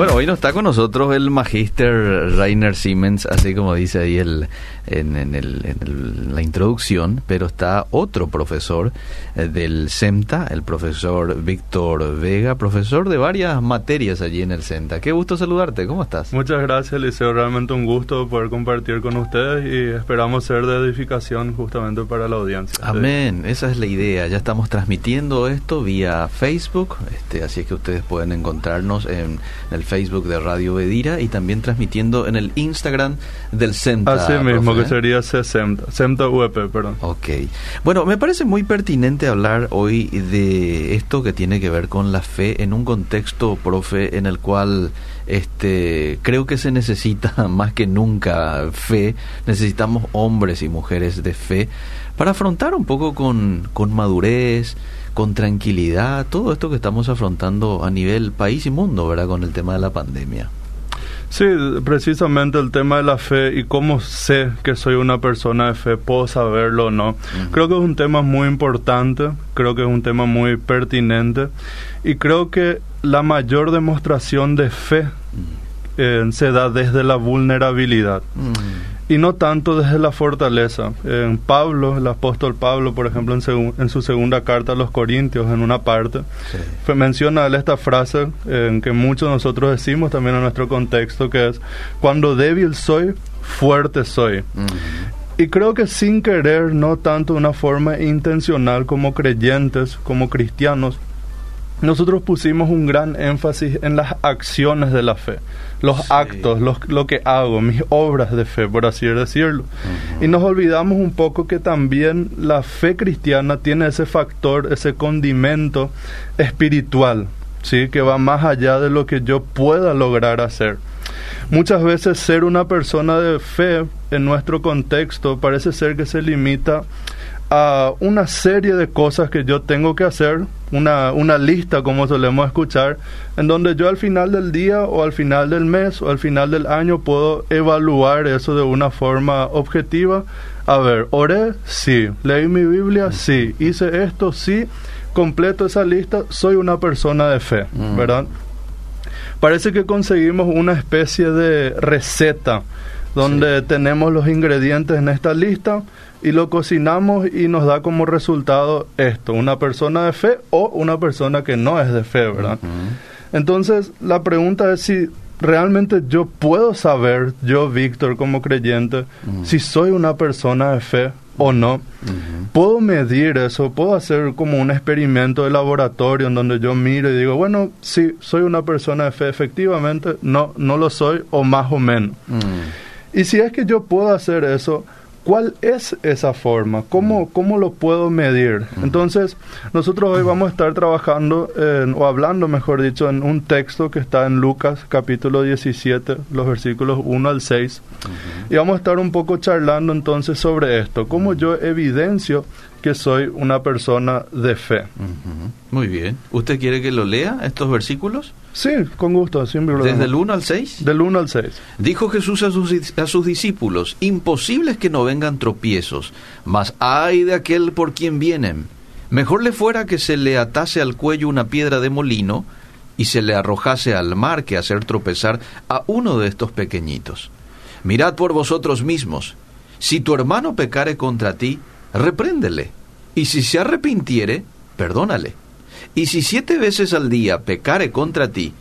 Bueno, hoy no está con nosotros el magíster Rainer Siemens, así como dice ahí el, en, en, el, en la introducción, pero está otro profesor eh, del CEMTA, el profesor Víctor Vega, profesor de varias materias allí en el CEMTA. Qué gusto saludarte, ¿cómo estás? Muchas gracias, Liceo. Realmente un gusto poder compartir con ustedes y esperamos ser de edificación justamente para la audiencia. Amén, esa es la idea. Ya estamos transmitiendo esto vía Facebook, este, así es que ustedes pueden encontrarnos en el Facebook de Radio Bedira y también transmitiendo en el Instagram del CEMTA. Así mismo, profe, que sería CEMTA, CEMTA UEP, perdón. Ok. Bueno, me parece muy pertinente hablar hoy de esto que tiene que ver con la fe en un contexto, profe, en el cual este creo que se necesita más que nunca fe, necesitamos hombres y mujeres de fe para afrontar un poco con, con madurez, con tranquilidad, todo esto que estamos afrontando a nivel país y mundo, ¿verdad? Con el tema de la pandemia. Sí, precisamente el tema de la fe y cómo sé que soy una persona de fe, puedo saberlo o no. Creo que es un tema muy importante, creo que es un tema muy pertinente y creo que la mayor demostración de fe eh, se da desde la vulnerabilidad y no tanto desde la fortaleza. En Pablo, el apóstol Pablo, por ejemplo, en, su segunda carta a los Corintios, en una parte, Sí. menciona esta frase en que muchos de nosotros decimos también en nuestro contexto, que es, cuando débil soy, fuerte soy. Y creo que sin querer, no tanto de una forma intencional como creyentes, como cristianos, nosotros pusimos un gran énfasis en las acciones de la fe, los Sí. actos, los- lo que hago, mis obras de fe, por así decirlo. Y nos olvidamos un poco que también la fe cristiana tiene ese factor, ese condimento espiritual, ¿sí? que va más allá de lo que yo pueda lograr hacer. Muchas veces ser una persona de fe en nuestro contexto parece ser que se limita a una serie de cosas que yo tengo que hacer, una, una lista como solemos escuchar, en donde yo al final del día o al final del mes o al final del año puedo evaluar eso de una forma objetiva. A ver, oré, sí, leí mi Biblia, sí, hice esto, sí, completo esa lista, soy una persona de fe, Mm. ¿verdad? Parece que conseguimos una especie de receta donde tenemos los ingredientes en esta lista y lo cocinamos y nos da como resultado esto, una persona de fe o una persona que no es de fe, ¿verdad? Entonces, la pregunta es si realmente yo puedo saber, yo, Víctor, como creyente, Ujú. si soy una persona de fe o no. Puedo medir eso, puedo hacer como un experimento de laboratorio en donde yo miro y digo, bueno, sí, soy una persona de fe, efectivamente, no, no lo soy o más o menos. Y si es que yo puedo hacer eso, ¿cuál es esa forma? ¿Cómo, cómo lo puedo medir? Entonces, nosotros hoy vamos a estar trabajando, en- o hablando, mejor dicho, en un texto que está en Lucas capítulo 17, los versículos 1 al 6. Y vamos a estar un poco charlando entonces sobre esto, cómo yo evidencio que soy una persona de fe. Muy bien. ¿Usted quiere que lo lea estos versículos? Sí, con gusto. Desde el 1 al 6. Del 1 al 6. Dijo Jesús a sus, a sus discípulos, imposible es que no vengan tropiezos, mas ay de aquel por quien vienen. Mejor le fuera que se le atase al cuello una piedra de molino y se le arrojase al mar que hacer tropezar a uno de estos pequeñitos. Mirad por vosotros mismos, si tu hermano pecare contra ti, repréndele, y si se arrepintiere, perdónale. Y si siete veces al día pecare contra ti,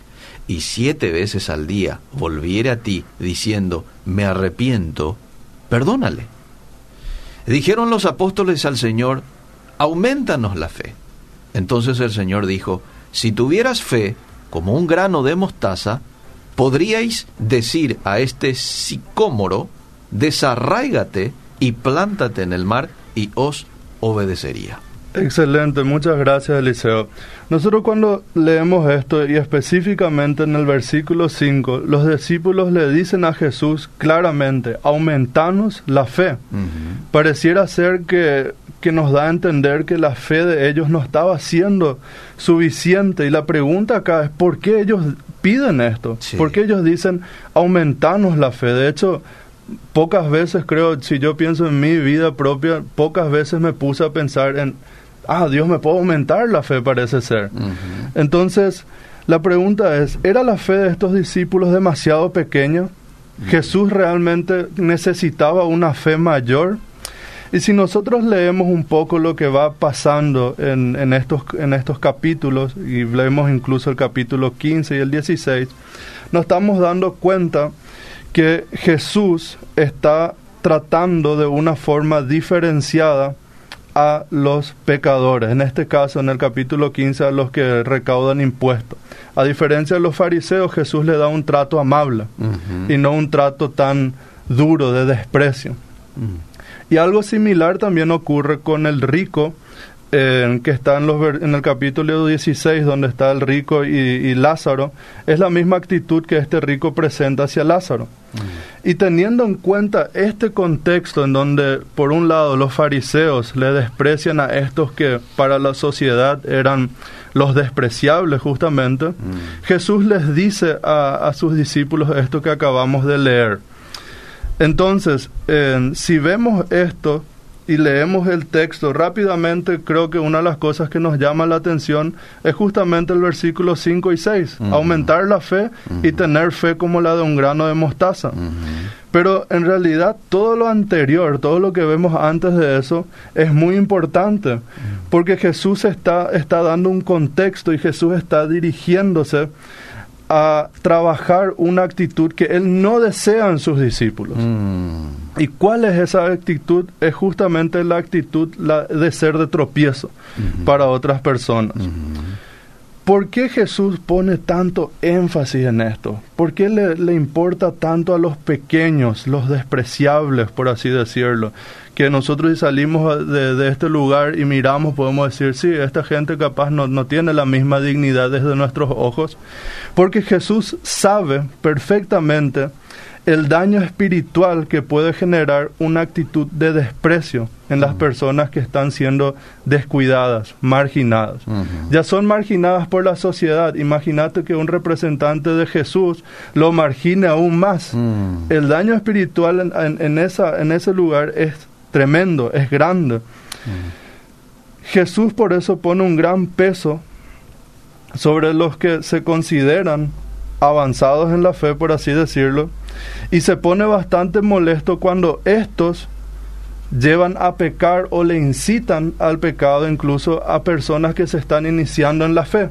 y siete veces al día volviere a ti diciendo, me arrepiento, perdónale. Dijeron los apóstoles al Señor, aumentanos la fe. Entonces el Señor dijo, si tuvieras fe como un grano de mostaza, podríais decir a este sicómoro, desarráigate y plántate en el mar, y os obedecería. Excelente, muchas gracias Eliseo. Nosotros cuando leemos esto y específicamente en el versículo 5, los discípulos le dicen a Jesús claramente, aumentanos la fe. Pareciera ser que, que nos da a entender que la fe de ellos no estaba siendo suficiente y la pregunta acá es ¿por qué ellos piden esto? Sí. ¿Por qué ellos dicen aumentanos la fe? De hecho, pocas veces creo, si yo pienso en mi vida propia, pocas veces me puse a pensar en, ah, Dios me puede aumentar la fe, parece ser. Entonces, La pregunta es, ¿era la fe de estos discípulos demasiado pequeña? ¿Jesús realmente necesitaba una fe mayor? Y si nosotros leemos un poco lo que va pasando en, en, estos, en estos capítulos, y leemos incluso el capítulo 15 y el 16, nos estamos dando cuenta que Jesús está tratando de una forma diferenciada a los pecadores, en este caso en el capítulo 15 a los que recaudan impuestos. A diferencia de los fariseos, Jesús le da un trato amable y no un trato tan duro de desprecio. Y algo similar también ocurre con el rico, eh, que está en, los, en el capítulo 16, donde está el rico y, Lázaro. Es la misma actitud que este rico presenta hacia Lázaro. Y teniendo en cuenta este contexto en donde, por un lado, los fariseos le desprecian a estos que para la sociedad eran los despreciables justamente, Jesús les dice a, a sus discípulos esto que acabamos de leer. Entonces, si vemos esto y leemos el texto rápidamente, creo que una de las cosas que nos llama la atención es justamente el versículo 5 y 6, aumentar la fe y tener fe como la de un grano de mostaza. Pero en realidad todo lo anterior, todo lo que vemos antes de eso, es muy importante, porque Jesús está, está dando un contexto y Jesús está dirigiéndose a trabajar una actitud que él no desea en sus discípulos. Mm. ¿Y cuál es esa actitud? Es justamente la actitud la de ser de tropiezo para otras personas. ¿Por qué Jesús pone tanto énfasis en esto? ¿Por qué le, le, importa tanto a los pequeños, los despreciables, por así decirlo? Que nosotros si salimos de, de este lugar y miramos, podemos decir, sí, esta gente capaz no, no tiene la misma dignidad desde nuestros ojos. Porque Jesús sabe perfectamente el daño espiritual que puede generar una actitud de desprecio en las personas que están siendo descuidadas, marginadas. Ya son marginadas por la sociedad. Imagínate que un representante de Jesús lo margine aún más. El daño espiritual en, esa, en ese lugar es tremendo, es grande. Jesús por eso pone un gran peso sobre los que se consideran avanzados en la fe, por así decirlo, y se pone bastante molesto cuando estos llevan a pecar o le incitan al pecado incluso a personas que se están iniciando en la fe,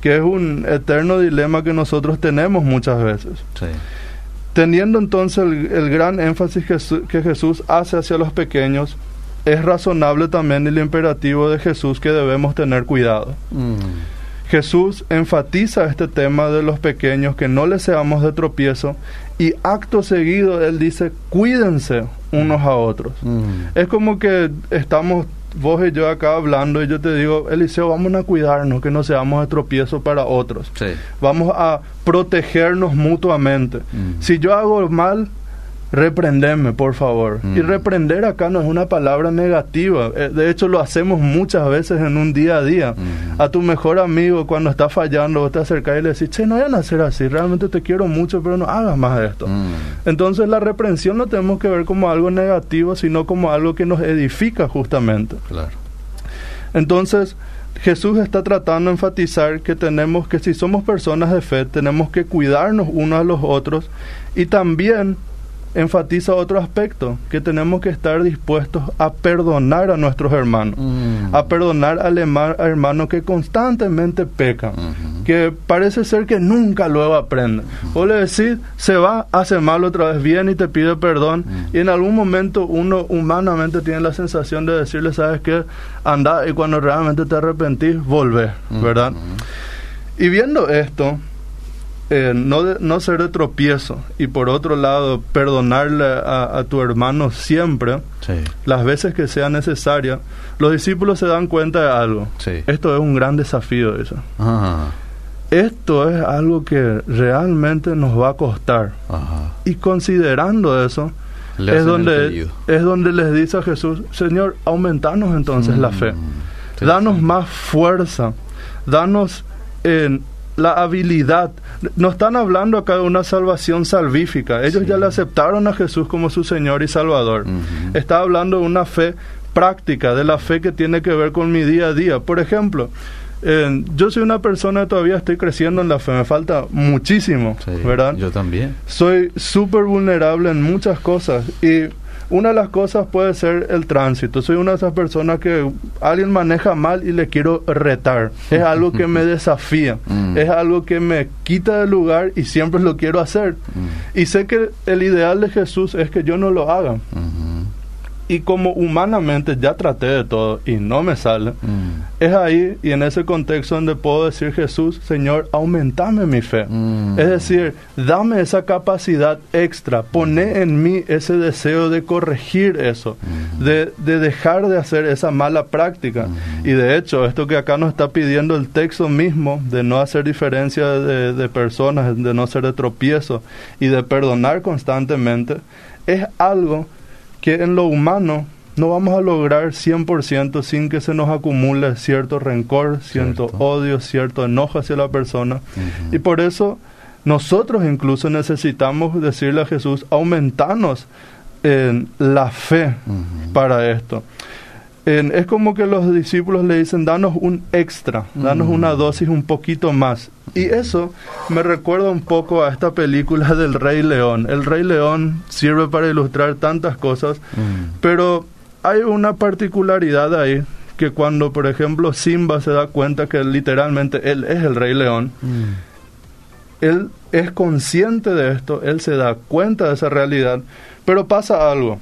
que es un eterno dilema que nosotros tenemos muchas veces. Teniendo entonces el, gran énfasis que, Jesús hace hacia los pequeños, es razonable también el imperativo de Jesús que debemos tener cuidado. Jesús enfatiza este tema de los pequeños, que no les seamos de tropiezo, y acto seguido Él dice, cuídense unos a otros. Mm. Es como que estamos vos y yo acá hablando y yo te digo, Eliseo, vamos a cuidarnos, que no seamos de tropiezo para otros. Vamos a protegernos mutuamente. Mm. Si yo hago mal, reprenderme, por favor. Y mm. reprender acá no es una palabra negativa. Eh, de hecho, lo hacemos muchas veces en un día a día. Mm. A tu mejor amigo, cuando está fallando, vos te acercás y le decís, che, no vayan a hacer así, realmente te quiero mucho, pero no hagas más de esto. Mm. Entonces, la reprensión no tenemos que ver como algo negativo, sino como algo que nos edifica justamente. Claro. Entonces, Jesús está tratando de enfatizar que tenemos que si somos personas de fe, tenemos que cuidarnos unos a los otros y también enfatiza otro aspecto, que tenemos que estar dispuestos a perdonar a nuestros hermanos, mm. a perdonar al hermano que constantemente peca, que parece ser que nunca luego aprende. O le decís, se va, hace mal otra vez, viene y te pide perdón, y en algún momento uno humanamente tiene la sensación de decirle, sabes que anda y cuando realmente te arrepentís, volver, ¿verdad? Y viendo esto, eh, no, no ser de tropiezo y por otro lado perdonarle a, tu hermano siempre, las veces que sea necesaria, los discípulos se dan cuenta de algo. Esto es un gran desafío. Eso. Esto es algo que realmente nos va a costar. Y considerando eso, es donde, es donde les dice a Jesús, Señor, aumentanos entonces la fe. Mm. Danos más fuerza. Danos en la habilidad. No están hablando acá de una salvación salvífica. Ellos ya le aceptaron a Jesús como su Señor y Salvador. Está hablando de una fe práctica, de la fe que tiene que ver con mi día a día. Por ejemplo, Eh, yo soy una persona todavía estoy creciendo en la fe, me falta muchísimo, ¿verdad? Yo también. Soy súper vulnerable en muchas cosas y una de las cosas puede ser el tránsito. Soy una de esas personas que alguien maneja mal y le quiero retar. Es algo que me desafía. Mm. Es algo que me quita del lugar y siempre lo quiero hacer. Mm. Y sé que el ideal de Jesús es que yo no lo haga. Y como humanamente ya traté de todo y no me sale, mm. es ahí y en ese contexto donde puedo decir Jesús, Señor, aumentame mi fe. Mm. Es decir, dame esa capacidad extra, pone en mí ese deseo de corregir eso, mm. de, dejar de hacer esa mala práctica. Y de hecho, esto que acá nos está pidiendo el texto mismo, de no hacer diferencia de, de personas, de no ser de tropiezo y de perdonar constantemente, es algo que en lo humano no vamos a lograr 100% sin que se nos acumule cierto rencor, cierto, odio, cierto enojo hacia la persona. Y por eso nosotros incluso necesitamos decirle a Jesús, aumentarnos en la fe para esto. Es como que los discípulos le dicen, danos un extra, danos una dosis un poquito más. Y eso me recuerda un poco a esta película del Rey León. El Rey León sirve para ilustrar tantas cosas, mm. pero hay una particularidad ahí que cuando, por ejemplo, Simba se da cuenta que literalmente él es el Rey León, mm. él es consciente de esto, él se da cuenta de esa realidad, pero pasa algo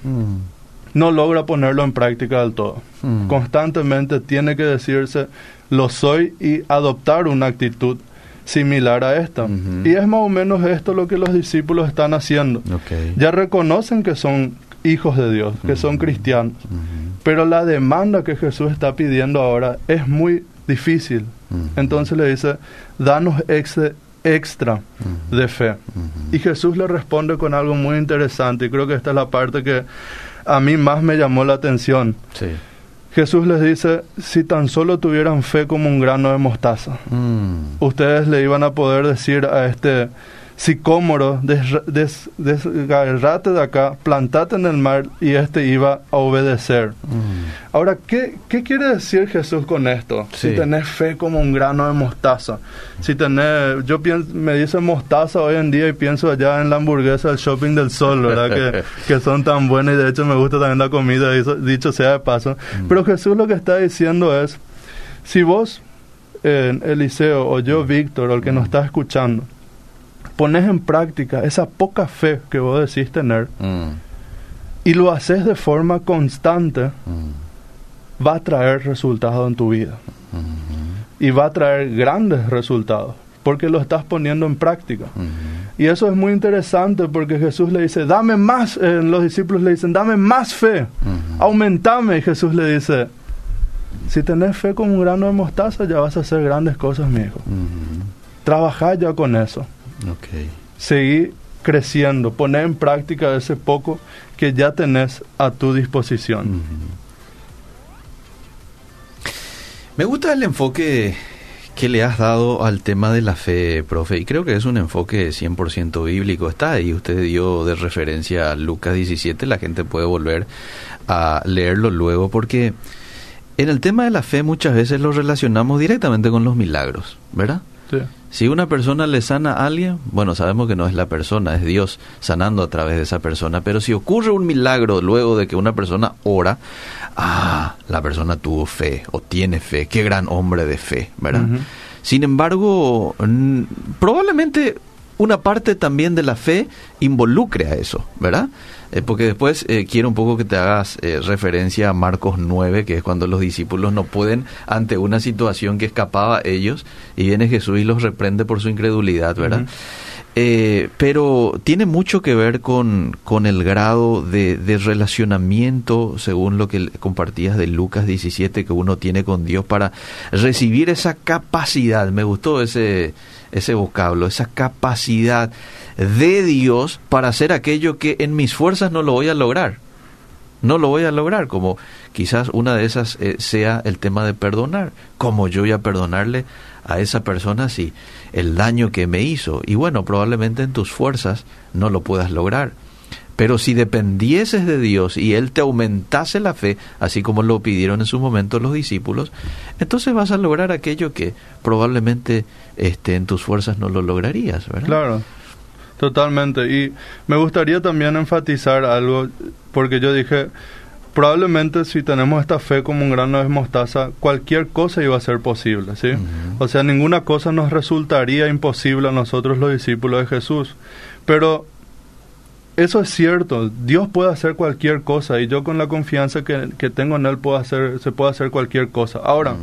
no logra ponerlo en práctica del todo. Mm. Constantemente tiene que decirse lo soy y adoptar una actitud similar a esta. Y es más o menos esto lo que los discípulos están haciendo. Ya reconocen que son hijos de Dios, que son cristianos, pero la demanda que Jesús está pidiendo ahora es muy difícil. Entonces le dice, danos extra de fe. Y Jesús le responde con algo muy interesante, y creo que esta es la parte que a mí más me llamó la atención. Jesús les dice, si tan solo tuvieran fe como un grano de mostaza, mm. ustedes le iban a poder decir a este sicómoro, desgarrate de acá, plantate en el mar y este iba a obedecer. Mm. Ahora, ¿qué, ¿qué, quiere decir Jesús con esto? Si tenés fe como un grano de mostaza. Si tenés, yo pienso, me dice mostaza hoy en día y pienso allá en la hamburguesa del Shopping del Sol, ¿verdad? que, que, son tan buenas y de hecho me gusta también la comida, dicho sea de paso. Mm. Pero Jesús lo que está diciendo es, si vos, eh, Eliseo, o yo, Víctor, o el que nos está escuchando, pones en práctica esa poca fe que vos decís tener mm. y lo haces de forma constante, mm. va a traer resultados en tu vida. Mm-hmm. Y va a traer grandes resultados porque lo estás poniendo en práctica. Mm-hmm. Y eso es muy interesante porque Jesús le dice, dame más, eh, los discípulos le dicen, dame más fe, mm-hmm. aumentame. Y Jesús le dice, si tenés fe como un grano de mostaza, ya vas a hacer grandes cosas, mi hijo. Trabaja ya con eso. Okay. Seguir creciendo, poner en práctica ese poco que ya tenés a tu disposición. Me gusta el enfoque que le has dado al tema de la fe, profe, y creo que es un enfoque 100% bíblico. Está ahí, usted dio de referencia a Lucas 17, la gente puede volver a leerlo luego, porque en el tema de la fe muchas veces lo relacionamos directamente con los milagros, ¿verdad? Si una persona le sana a alguien, bueno, sabemos que no es la persona, es Dios sanando a través de esa persona. Pero si ocurre un milagro luego de que una persona ora, ah, la persona tuvo fe o tiene fe, qué gran hombre de fe, ¿verdad? Sin embargo, probablemente una parte también de la fe involucre a eso, ¿verdad? Eh, porque después eh, quiero un poco que te hagas eh, referencia a Marcos 9, que es cuando los discípulos no pueden ante una situación que escapaba a ellos y viene Jesús y los reprende por su incredulidad, ¿verdad? pero tiene mucho que ver con, con el grado de, de, relacionamiento, según lo que compartías de Lucas 17, que uno tiene con Dios para recibir esa capacidad. Me gustó ese, ese vocablo, esa capacidad de Dios para hacer aquello que en mis fuerzas no lo voy a lograr. No lo voy a lograr, como quizás una de esas eh, sea el tema de perdonar. como yo voy a perdonarle a esa persona si el daño que me hizo? Y bueno, probablemente en tus fuerzas no lo puedas lograr. Pero si dependieses de Dios y Él te aumentase la fe, así como lo pidieron en su momento los discípulos, entonces vas a lograr aquello que probablemente este, en tus fuerzas no lo lograrías, ¿verdad? Claro, totalmente. Y me gustaría también enfatizar algo, porque yo dije, probablemente si tenemos esta fe como un grano de mostaza, cualquier cosa iba a ser posible, ¿sí? O sea, ninguna cosa nos resultaría imposible a nosotros los discípulos de Jesús. Pero eso es cierto, Dios puede hacer cualquier cosa y yo con la confianza que, tengo en Él puedo hacer, se puede hacer cualquier cosa. Ahora,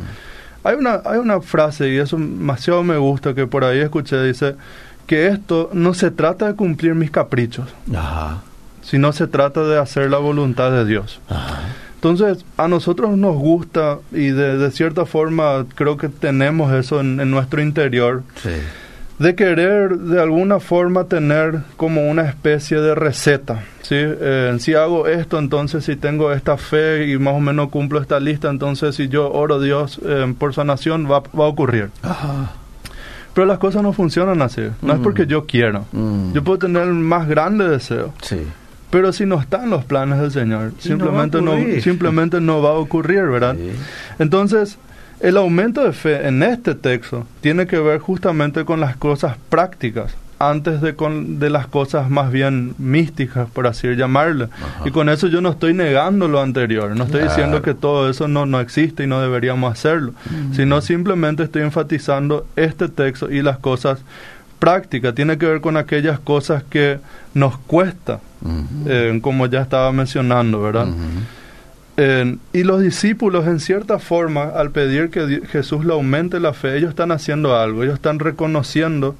hay, una, hay una frase y eso demasiado me gusta que por ahí escuché, dice que esto no se trata de cumplir mis caprichos. Ajá sino se trata de hacer la voluntad de Dios. Entonces, a nosotros nos gusta y de, cierta forma creo que tenemos eso en, nuestro interior, de querer de alguna forma tener como una especie de receta. ¿sí? Eh, si hago esto, entonces si tengo esta fe y más o menos cumplo esta lista, entonces si yo oro a Dios eh, por sanación va, va a ocurrir. Pero las cosas no funcionan así. No es mm. porque yo quiero. Mm. Yo puedo tener el más grande deseo. Sí pero si no están los planes del Señor, simplemente no, simplemente no va a ocurrir, ¿verdad? Entonces, el aumento de fe en este texto tiene que ver justamente con las cosas prácticas, antes de, con, de las cosas más bien místicas, por así llamarle. Y con eso yo no estoy negando lo anterior, no estoy diciendo que todo eso no, no existe y no deberíamos hacerlo, sino simplemente estoy enfatizando este texto y las cosas práctica, tiene que ver con aquellas cosas que nos cuesta, eh, como ya estaba mencionando, ¿verdad? Y los discípulos, en cierta forma, al pedir que Jesús le aumente la fe, ellos están haciendo algo, ellos están reconociendo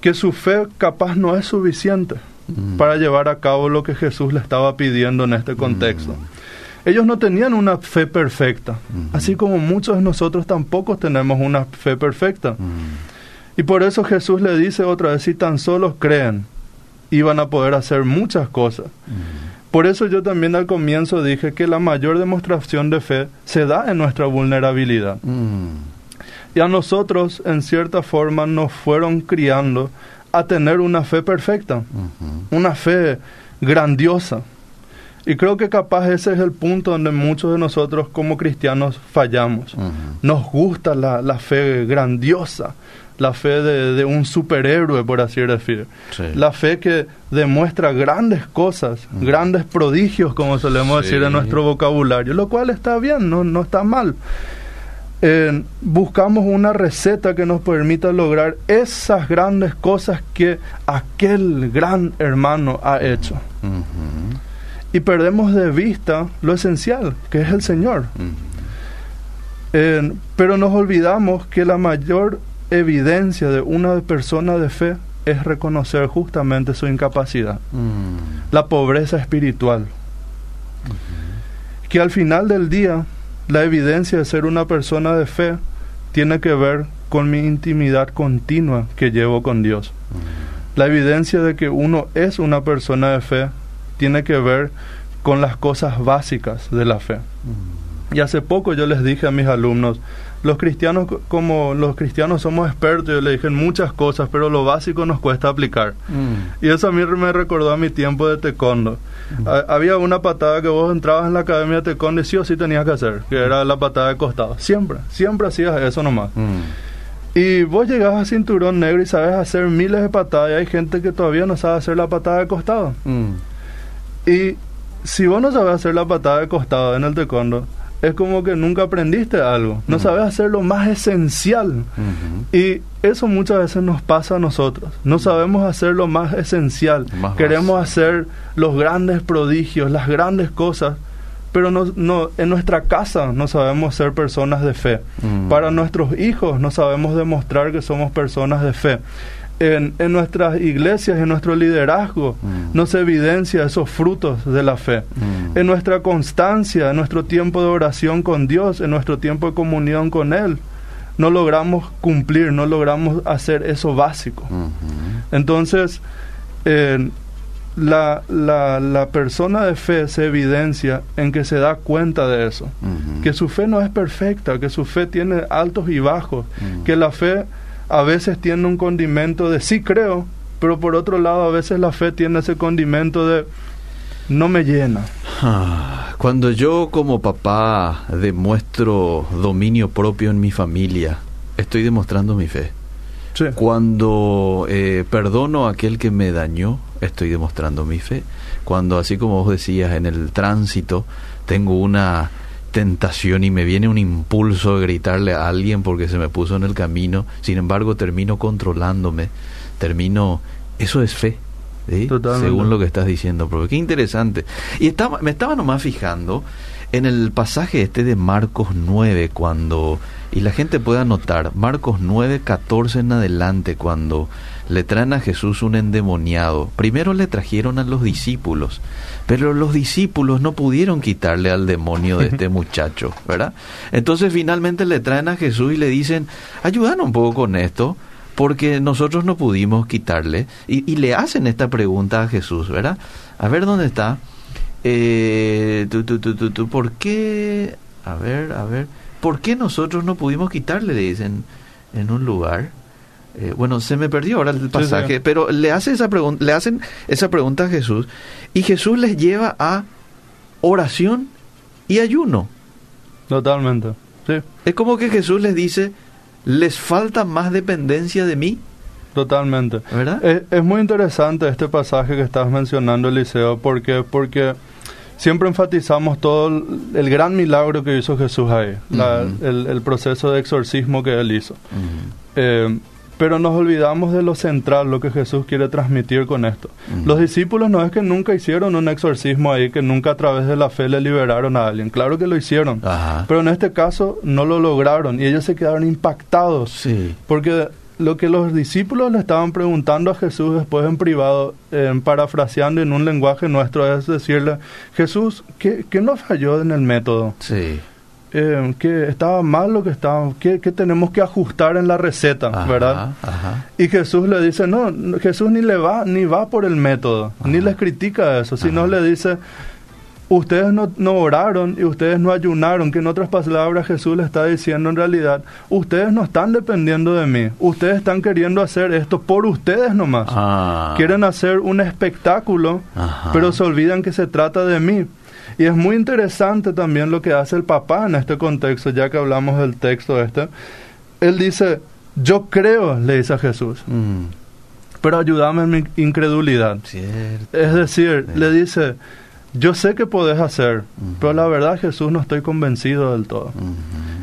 que su fe capaz no es suficiente para llevar a cabo lo que Jesús le estaba pidiendo en este contexto. Ellos no tenían una fe perfecta, así como muchos de nosotros tampoco tenemos una fe perfecta. Y por eso Jesús le dice otra vez, si tan solo creen, iban a poder hacer muchas cosas. Por eso yo también al comienzo dije que la mayor demostración de fe se da en nuestra vulnerabilidad. Mm. Y a nosotros, en cierta forma, nos fueron criando a tener una fe perfecta, una fe grandiosa. Y creo que capaz ese es el punto donde muchos de nosotros como cristianos fallamos. Nos gusta la, la, fe grandiosa, la fe de, un superhéroe, por así decir. La fe que demuestra grandes cosas, grandes prodigios, como solemos decir en nuestro vocabulario, lo cual está bien, no, no está mal. buscamos una receta que nos permita lograr esas grandes cosas que aquel gran hermano ha hecho. Y perdemos de vista lo esencial, que es el Señor. pero nos olvidamos que la mayor evidencia de una persona de fe es reconocer justamente su incapacidad, mm. la pobreza espiritual. Que al final del día, la evidencia de ser una persona de fe tiene que ver con mi intimidad continua que llevo con Dios. Mm. La evidencia de que uno es una persona de fe tiene que ver con las cosas básicas de la fe. Mm. Y hace poco yo les dije a mis alumnos, los cristianos, como los cristianos somos expertos, yo le dije en muchas cosas, pero lo básico nos cuesta aplicar. Mm. Y eso a mí me recordó a mi tiempo de taekwondo. Mm. Había una patada que vos entrabas en la academia de taekwondo y sí o sí tenías que hacer, que era la patada de costado. Siempre, siempre hacías eso nomás. Mm. Y vos llegás a cinturón negro y sabes hacer miles de patadas y hay gente que todavía no sabe hacer la patada de costado. Y si vos no sabes hacer la patada de costado en el taekwondo, es como que nunca aprendiste algo, no sabes hacer lo más esencial. Y eso muchas veces nos pasa a nosotros, no sabemos hacer lo más esencial, queremos hacer los grandes prodigios, las grandes cosas, pero no, no, en nuestra casa no sabemos ser personas de fe, para nuestros hijos no sabemos demostrar que somos personas de fe en, nuestras iglesias, en nuestro liderazgo, mm. nos evidencia esos frutos de la fe. Mm. En nuestra constancia, en nuestro tiempo de oración con Dios, en nuestro tiempo de comunión con Él, no logramos cumplir, no logramos hacer eso básico. Mm-hmm. Entonces, la, la, la, persona de fe se evidencia en que se da cuenta de eso, mm-hmm. que su fe no es perfecta, que su fe tiene altos y bajos, mm. que la fe a veces tiene un condimento de sí creo, pero por otro lado a veces la fe tiene ese condimento de no me llena. Ah, Cuando yo como papá demuestro dominio propio en mi familia, estoy demostrando mi fe. Sí. Cuando eh, perdono a aquel que me dañó, estoy demostrando mi fe. Cuando, así como vos decías, en el tránsito tengo una tentación y me viene un impulso de gritarle a alguien porque se me puso en el camino, sin embargo termino controlándome, termino... Eso es fe. Según lo que estás diciendo, profe. Qué interesante. Y estaba, me estaba nomás fijando en el pasaje este de Marcos 9, cuando, y la gente puede anotar, Marcos 9, 14 en adelante, cuando le traen a Jesús un endemoniado. Primero le trajeron a los discípulos, pero los discípulos no pudieron quitarle al demonio de este muchacho, ¿verdad? Entonces finalmente le traen a Jesús y le dicen, ayúdanos un poco con esto, porque nosotros no pudimos quitarle. Y, y le hacen esta pregunta a Jesús, ¿verdad? A ver dónde está. Eh, tú, tú, tú, tú, tú, ¿Por qué? A ver, a ver. ¿Por qué nosotros no pudimos quitarle? Le dicen en un lugar. Eh, bueno, se me perdió ahora el pasaje, sí. pero le hace esa le hacen esa pregunta a Jesús y Jesús les lleva a oración y ayuno. Totalmente. Sí, Es como que Jesús les dice, les falta más dependencia de mí, totalmente. ¿verdad? Es, es muy interesante este pasaje que estás mencionando, Eliseo, porque porque siempre enfatizamos todo el, el gran milagro que hizo Jesús ahí, la- el, el proceso de exorcismo que él hizo. Eh, pero nos olvidamos de lo central, lo que Jesús quiere transmitir con esto. Los discípulos no es que nunca hicieron un exorcismo ahí, que nunca a través de la fe le liberaron a alguien. Claro que lo hicieron. Ajá. Pero en este caso no lo lograron y ellos se quedaron impactados. Sí. Porque lo que los discípulos le estaban preguntando a Jesús después en privado, eh, parafraseando en un lenguaje nuestro, es decirle, Jesús, ¿qué, qué nos falló en el método? Sí. Eh, ¿Qué estaba mal lo que estaba? ¿Qué, qué tenemos que ajustar en la receta? Ajá, ¿Verdad? Ajá. Y Jesús le dice, no, Jesús ni le va, ni va por el método, ni Ajá. les critica eso, sino le dice, ustedes no, no oraron y ustedes no ayunaron, que en otras palabras Jesús le está diciendo en realidad, ustedes no están dependiendo de mí, ustedes están queriendo hacer esto por ustedes nomás. Ah. Quieren hacer un espectáculo, Ajá. pero se olvidan que se trata de mí. Y es muy interesante también lo que hace el papá en este contexto, ya que hablamos del texto este. Él dice, yo creo, le dice a Jesús, Mm, pero ayúdame en mi incredulidad. cierto. Es decir, Sí. le dice, yo sé que podés hacer, pero la verdad Jesús no estoy convencido del todo.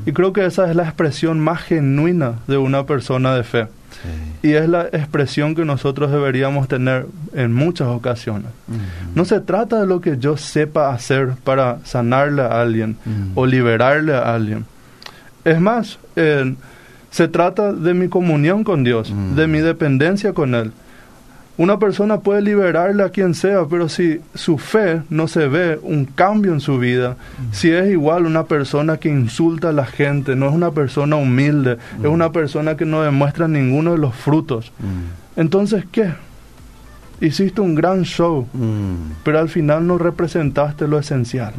Y creo que esa es la expresión más genuina de una persona de fe. Sí. Y es la expresión que nosotros deberíamos tener en muchas ocasiones. No se trata de lo que yo sepa hacer para sanarle a alguien o liberarle a alguien. Es más, eh, se trata de mi comunión con Dios, de mi dependencia con Él. Una persona puede liberarle a quien sea, pero si su fe no se ve un cambio en su vida, si es igual una persona que insulta a la gente, no es una persona humilde, es una persona que no demuestra ninguno de los frutos, entonces ¿qué? Hiciste un gran show, pero al final no representaste lo esencial.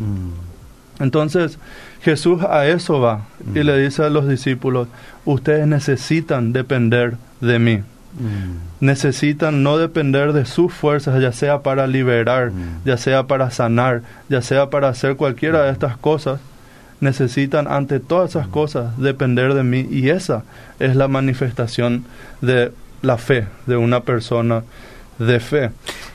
Entonces Jesús a eso va y le dice a los discípulos, ustedes necesitan depender de mí, Mm. necesitan no depender de sus fuerzas, ya sea para liberar, Mm. ya sea para sanar, ya sea para hacer cualquiera de estas cosas, necesitan ante todas esas cosas depender de mí y esa es la manifestación de la fe de una persona de fe.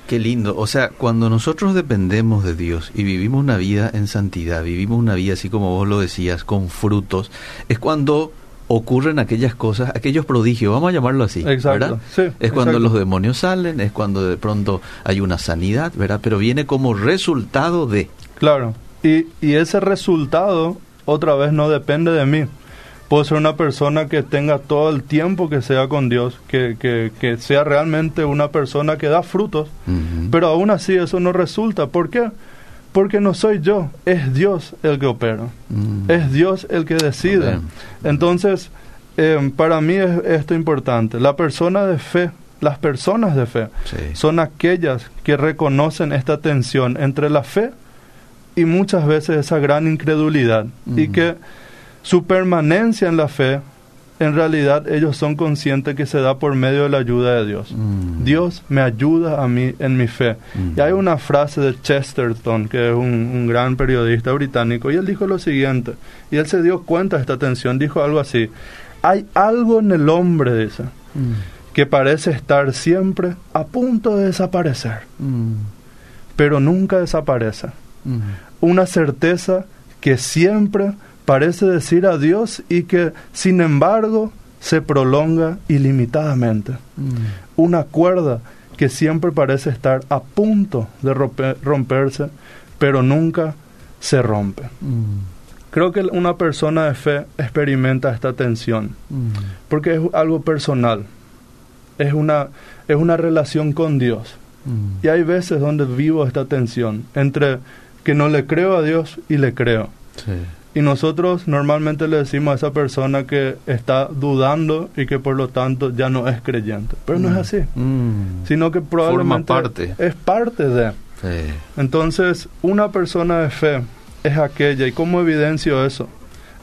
Qué lindo. O sea, cuando nosotros dependemos de Dios y vivimos una vida en santidad, vivimos una vida así como vos lo decías, con frutos, es cuando ocurren aquellas cosas, aquellos prodigios, vamos a llamarlo así, Exacto, ¿verdad? sí, es cuando exacto. los demonios salen, es cuando de pronto hay una sanidad, ¿verdad? Pero viene como resultado de... Claro, y, y ese resultado otra vez no depende de mí. Puedo ser una persona que tenga todo el tiempo que sea con Dios, que, que, que sea realmente una persona que da frutos, pero aún así eso no resulta. ¿Por qué? Porque no soy yo, es Dios el que opera, Mm. es Dios el que decide. Amén. Entonces, eh, para mí es esto importante. La persona de fe, las personas de fe, Sí. son aquellas que reconocen esta tensión entre la fe y muchas veces esa gran incredulidad y Ujú. que su permanencia en la fe en realidad ellos son conscientes que se da por medio de la ayuda de Dios. Mm. Dios me ayuda a mí en mi fe. Mm. Y hay una frase de Chesterton, que es un, un gran periodista británico, y él dijo lo siguiente, y él se dio cuenta de esta tensión, dijo algo así, hay algo en el hombre, dice, Mm. que parece estar siempre a punto de desaparecer, pero nunca desaparece. Una certeza que siempre parece decir adiós y que, sin embargo, se prolonga ilimitadamente. Mm. Una cuerda que siempre parece estar a punto de rompe- romperse, pero nunca se rompe. Mm. Creo que una persona de fe experimenta esta tensión, Mm. porque es algo personal, es una, es una relación con Dios. Mm. Y hay veces donde vivo esta tensión entre que no le creo a Dios y le creo. Sí. Y nosotros normalmente le decimos a esa persona que está dudando y que por lo tanto ya no es creyente. Pero no es así, Mm. sino que probablemente parte. es parte de. Sí. Entonces, una persona de fe es aquella. ¿Y cómo evidencio eso?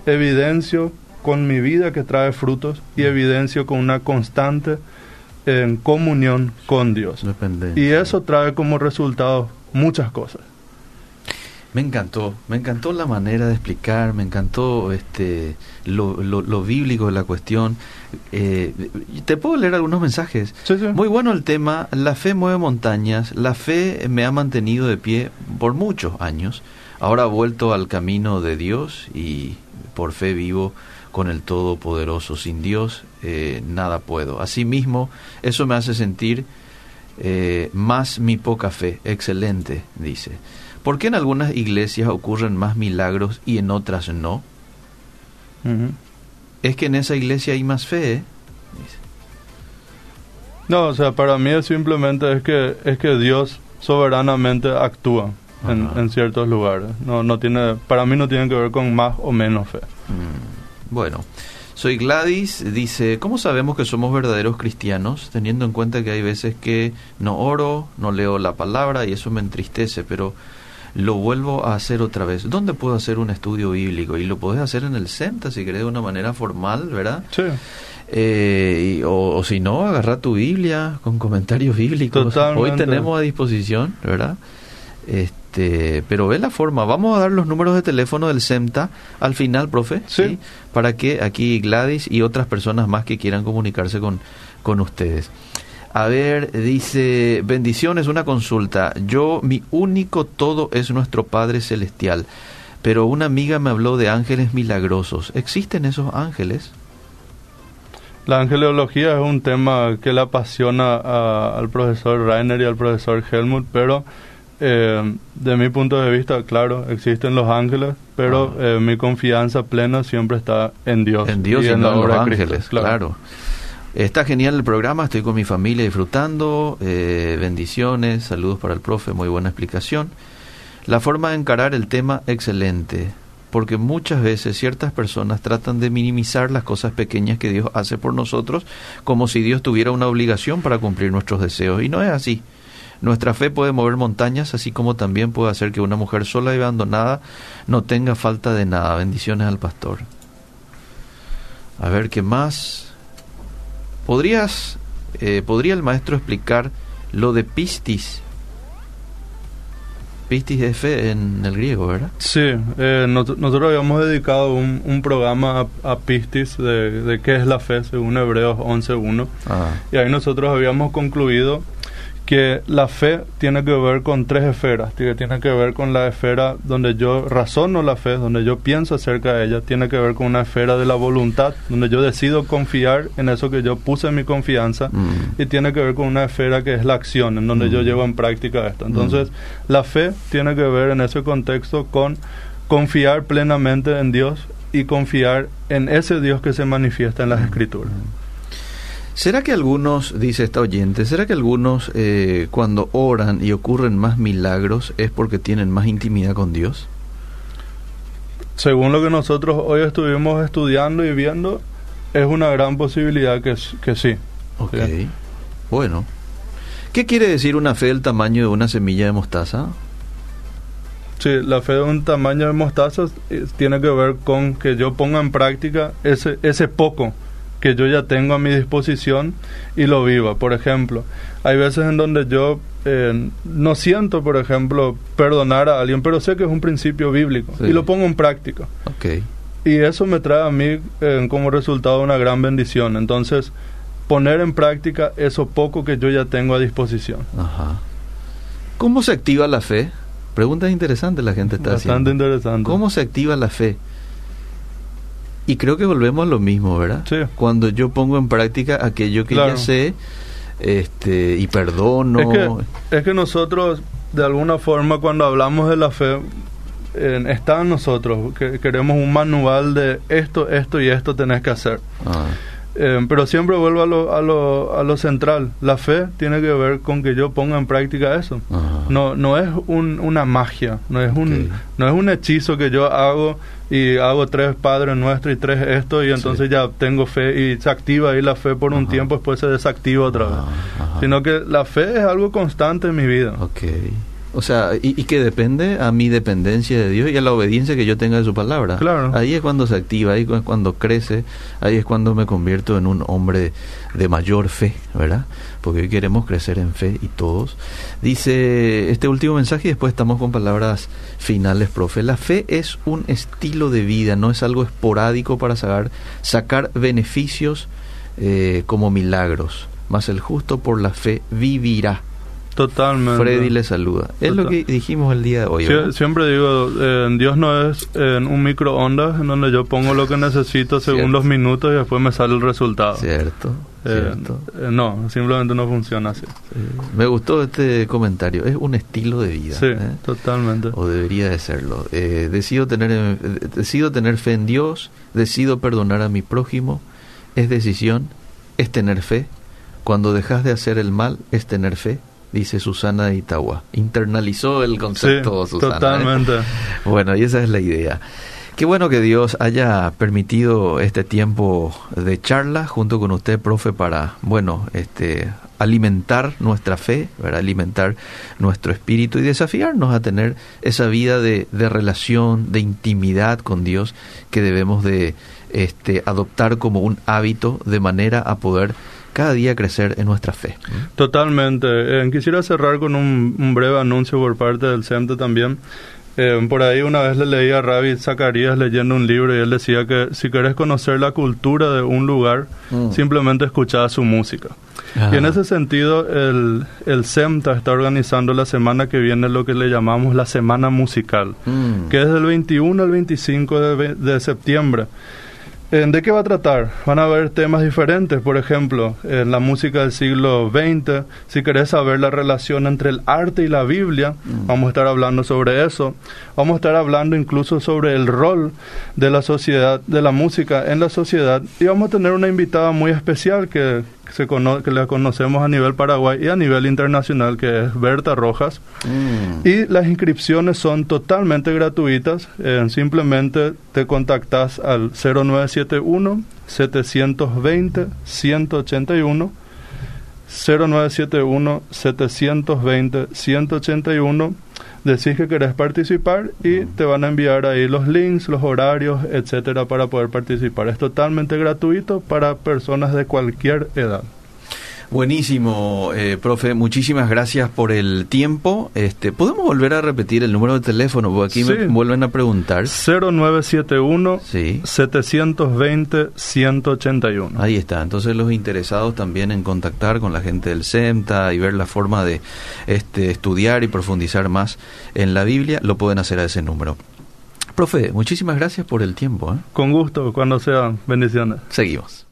Evidencio con mi vida que trae frutos y evidencio con una constante en comunión con Dios. Dependencia. Y eso trae como resultado muchas cosas. Me encantó, me encantó la manera de explicar, me encantó este lo, lo, lo bíblico de la cuestión. Eh, Te puedo leer algunos mensajes. Sí, sí. Muy bueno el tema, la fe mueve montañas, la fe me ha mantenido de pie por muchos años, ahora he vuelto al camino de Dios y por fe vivo con el Todopoderoso, sin Dios eh, nada puedo. Asimismo, eso me hace sentir eh, más mi poca fe, excelente, dice. ¿Por qué en algunas iglesias ocurren más milagros y en otras no? Es que en esa iglesia hay más fe, ¿eh? No, o sea, para mí es simplemente es que es que Dios soberanamente actúa en, en ciertos lugares. No, no tiene, para mí no tiene que ver con más o menos fe. Mm, Bueno, soy Gladys, dice, ¿cómo sabemos que somos verdaderos cristianos? Teniendo en cuenta que hay veces que no oro, no leo la palabra y eso me entristece, pero lo vuelvo a hacer otra vez. ¿Dónde puedo hacer un estudio bíblico? Y lo podés hacer en el CENTA, si querés, de una manera formal, ¿verdad? Sí, Eh, y- o, o si no, agarra tu Biblia con comentarios bíblicos. Totalmente. Hoy tenemos a disposición, ¿verdad? Este, pero ve la forma. Vamos a dar los números de teléfono del CEMTA al final, profe, Sí. para que aquí Gladys y otras personas más que quieran comunicarse con, con ustedes. A ver, dice, bendiciones, una consulta. Yo, mi único todo es nuestro Padre Celestial, pero una amiga me habló de ángeles milagrosos. ¿Existen esos ángeles? la angelología es un tema que le apasiona a- al profesor Rainer y al profesor Helmut, pero eh, de mi punto de vista, claro, existen los ángeles, pero Ah. eh, mi confianza plena siempre está en Dios. En Dios y, en no los obra de Cristo, ángeles, claro. Está genial el programa, estoy con mi familia disfrutando, eh, bendiciones, saludos para el profe, muy buena explicación. La forma de encarar el tema, excelente, porque muchas veces ciertas personas tratan de minimizar las cosas pequeñas que Dios hace por nosotros, como si Dios tuviera una obligación para cumplir nuestros deseos, y no es así. Nuestra fe puede mover montañas, así como también puede hacer que una mujer sola y abandonada no tenga falta de nada. Bendiciones al pastor. A ver, ¿qué más? ¿Podrías, eh, ¿Podría el maestro explicar lo de pistis? Pistis es fe en el griego, ¿verdad? Sí, eh, nos- nosotros habíamos dedicado un, un programa a, a Pistis de, de qué es la fe según Hebreos 11.1 Ah, y ahí nosotros habíamos concluido que la fe tiene que ver con tres esferas, que tiene que ver con la esfera donde yo razono la fe, donde yo pienso acerca de ella, tiene que ver con una esfera de la voluntad, donde yo decido confiar en eso que yo puse mi confianza, mm, y tiene que ver con una esfera que es la acción, en donde yo Mm. llevo en práctica esto. Entonces, la fe tiene que ver en ese contexto con confiar plenamente en Dios y confiar en ese Dios que se manifiesta en las escrituras. ¿Será que algunos, dice esta oyente, será que algunos eh, cuando oran y ocurren más milagros es porque tienen más intimidad con Dios? Según lo que nosotros hoy estuvimos estudiando y viendo, es una gran posibilidad que, que sí. Ok. Sí. Bueno. ¿Qué quiere decir una fe del tamaño de una semilla de mostaza? Sí, la fe de un tamaño de mostaza eh, tiene que ver con que yo ponga en práctica ese, ese poco que yo ya tengo a mi disposición y lo viva. Por ejemplo, hay veces en donde yo eh, no siento, por ejemplo, perdonar a alguien, pero sé que es un principio bíblico Sí. y lo pongo en práctica. Ok. Y eso me trae a mí eh, como resultado una gran bendición. Entonces, poner en práctica eso poco que yo ya tengo a disposición. Ajá. ¿Cómo se activa la fe? Preguntas interesantes la gente está Bastante haciendo. interesante. ¿Cómo se activa la fe? Y creo que volvemos a lo mismo, ¿verdad? Sí. Cuando yo pongo en práctica aquello que Claro. ya sé este, y perdono. Es que, es que nosotros, de alguna forma, cuando hablamos de la fe, eh, está en nosotros, que queremos un manual de esto, esto y esto tenés que hacer. Ah, Eh, pero siempre vuelvo a lo, a, lo, a lo central. La fe tiene que ver con que yo ponga en práctica eso. ajá. No, no es un, una magia, no es, un, Ok. no es un hechizo que yo hago y hago tres Padres Nuestros y tres esto y entonces Sí. ya tengo fe y se activa ahí la fe por un Ajá. tiempo, después se desactiva otra vez. Ajá. Sino que la fe es algo constante en mi vida. Ok. O sea, y, y que depende a mi dependencia de Dios y a la obediencia que yo tenga de su palabra. Claro. Ahí es cuando se activa, ahí es cuando crece, ahí es cuando me convierto en un hombre de mayor fe, ¿verdad? Porque hoy queremos crecer en fe y todos. Dice este último mensaje y después estamos con palabras finales, profe. La fe es un estilo de vida, no es algo esporádico para sacar, sacar beneficios eh, como milagros. Mas el justo por la fe vivirá. Totalmente. Freddy le saluda. Es lo que dijimos el día de hoy. Sie- ¿verdad? siempre digo, eh, Dios no es eh, un microondas en donde yo pongo lo que necesito según Cierto. los minutos y después me sale el resultado. Cierto, Eh, cierto. eh, no, simplemente no funciona así. Me gustó este comentario. Es un estilo de vida. Sí, ¿eh? totalmente. O debería de serlo. Eh, decido, tener, decido tener fe en Dios, decido perdonar a mi prójimo. Es decisión, es tener fe. Cuando dejas de hacer el mal, es tener fe, dice Susana de Itagua. Internalizó el Sí, concepto, Susana. ¿eh? totalmente. Bueno, y esa es la idea. Qué bueno que Dios haya permitido este tiempo de charla junto con usted, profe, para, bueno, este, alimentar nuestra fe, ¿verdad? alimentar nuestro espíritu y desafiarnos a tener esa vida de, de relación, de intimidad con Dios que debemos de este, adoptar como un hábito de manera a poder cada día crecer en nuestra fe. Totalmente. Eh, quisiera cerrar con un, un breve anuncio por parte del CEMTE también. Eh, por ahí una vez le leí a Ravi Zacarías leyendo un libro y él decía que si querés conocer la cultura de un lugar, Mm. simplemente escuchá su música. Y en Ah. ese sentido, el, el CEMTA está organizando la semana que viene lo que le llamamos la Semana Musical, Mm. que es del 21 al 25 de, ve- de septiembre. Eh, ¿De qué va a tratar? Van a haber temas diferentes, por ejemplo, en la música del siglo XX, si querés saber la relación entre el arte y la Biblia, Mm. vamos a estar hablando sobre eso. Vamos a estar hablando incluso sobre el rol de la sociedad, de la música en la sociedad, y vamos a tener una invitada muy especial que, se cono- que la conocemos a nivel Paraguay y a nivel internacional, que es Berta Rojas. Mm. Y las inscripciones son totalmente gratuitas. eh, simplemente te contactas al 0971 720 181 0971 720 181 decís que querés participar y te van a enviar ahí los links, los horarios, etcétera para poder participar. Es totalmente gratuito para personas de cualquier edad. Buenísimo, eh, profe. Muchísimas gracias por el tiempo. Este, ¿Podemos volver a repetir el número de teléfono? Porque aquí me vuelven a preguntar. 0971 Sí. 720 181. Ahí está. Entonces los interesados también en contactar con la gente del CEMTA y ver la forma de este, estudiar y profundizar más en la Biblia, lo pueden hacer a ese número. Profe, muchísimas gracias por el tiempo. ¿eh? Con gusto, cuando sea. Bendiciones. Seguimos.